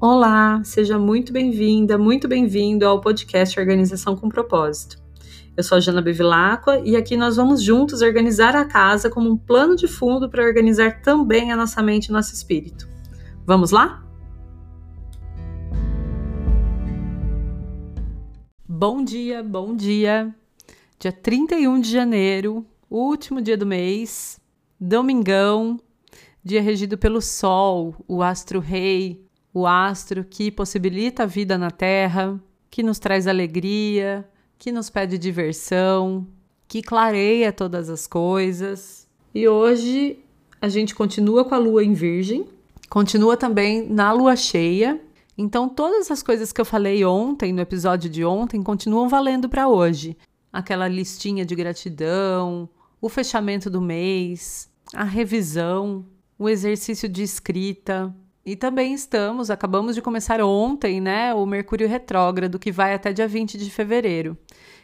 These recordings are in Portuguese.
Olá, seja muito bem-vinda, muito bem-vindo ao podcast Organização com Propósito. Eu sou a Jana Bevilacqua e aqui nós vamos juntos organizar a casa como um plano de fundo para organizar também a nossa mente e nosso espírito. Vamos lá? Bom dia, bom dia. Dia 31 de janeiro, último dia do mês, domingão, dia regido pelo Sol, o astro-rei, o astro que possibilita a vida na Terra, que nos traz alegria, que nos pede diversão, que clareia todas as coisas. E hoje a gente continua com a lua em Virgem, continua também na lua cheia. Então, todas as coisas que eu falei ontem, no episódio de ontem, continuam valendo para hoje. Aquela listinha de gratidão, o fechamento do mês, a revisão, o exercício de escrita. E também estamos, acabamos de começar ontem, né, o Mercúrio retrógrado, que vai até dia 20 de fevereiro.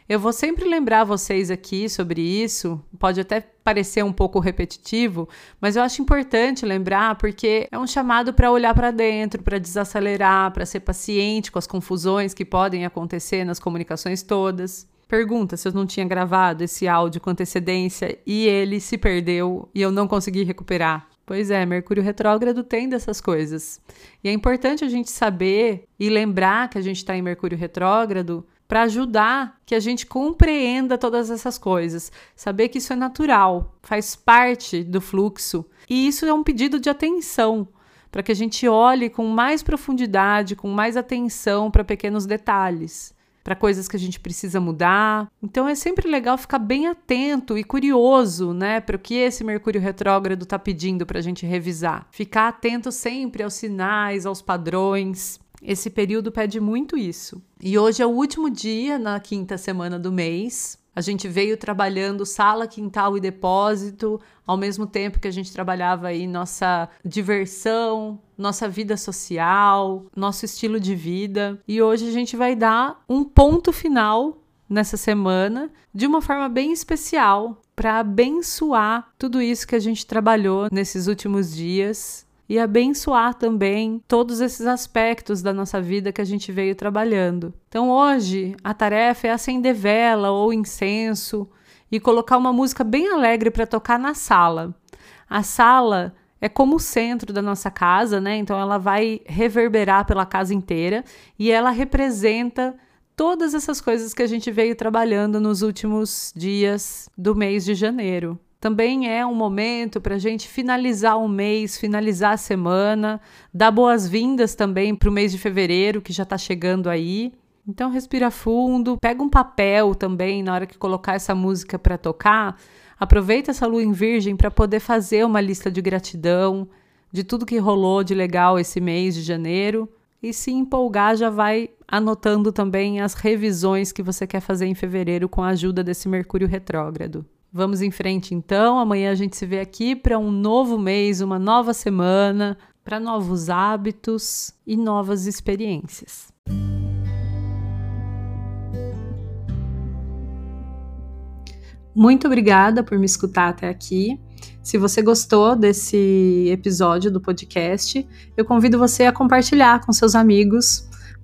Eu vou sempre lembrar vocês aqui sobre isso, pode até parecer um pouco repetitivo, mas eu acho importante lembrar porque é um chamado para olhar para dentro, para desacelerar, para ser paciente com as confusões que podem acontecer nas comunicações todas. Pergunta se eu não tinha gravado esse áudio com antecedência e ele se perdeu e eu não consegui recuperar. Pois é, Mercúrio retrógrado tem dessas coisas. E é importante a gente saber e lembrar que a gente está em Mercúrio retrógrado para ajudar que a gente compreenda todas essas coisas. Saber que isso é natural, faz parte do fluxo. E isso é um pedido de atenção, para que a gente olhe com mais profundidade, com mais atenção para pequenos detalhes para coisas que a gente precisa mudar. Então é sempre legal ficar bem atento e curioso, né, para o que esse Mercúrio retrógrado está pedindo para a gente revisar. Ficar atento sempre aos sinais, aos padrões. Esse período pede muito isso. E hoje é o último dia na quinta semana do mês. A gente veio trabalhando sala, quintal e depósito, ao mesmo tempo que a gente trabalhava aí nossa diversão, nossa vida social, nosso estilo de vida. E hoje a gente vai dar um ponto final nessa semana de uma forma bem especial para abençoar tudo isso que a gente trabalhou nesses últimos dias e abençoar também todos esses aspectos da nossa vida que a gente veio trabalhando. Então hoje a tarefa é acender vela ou incenso e colocar uma música bem alegre para tocar na sala. A sala é como o centro da nossa casa, né? Então ela vai reverberar pela casa inteira e ela representa todas essas coisas que a gente veio trabalhando nos últimos dias do mês de janeiro também é um momento para a gente finalizar o mês, finalizar a semana, dar boas-vindas também para o mês de fevereiro, que já está chegando aí. Então, respira fundo, pega um papel também na hora que colocar essa música para tocar. Aproveita essa lua em virgem para poder fazer uma lista de gratidão de tudo que rolou de legal esse mês de janeiro. E se empolgar, já vai anotando também as revisões que você quer fazer em fevereiro com a ajuda desse Mercúrio retrógrado. Vamos em frente então. Amanhã a gente se vê aqui para um novo mês, uma nova semana, para novos hábitos e novas experiências. Muito obrigada por me escutar até aqui. Se você gostou desse episódio do podcast, eu convido você a compartilhar com seus amigos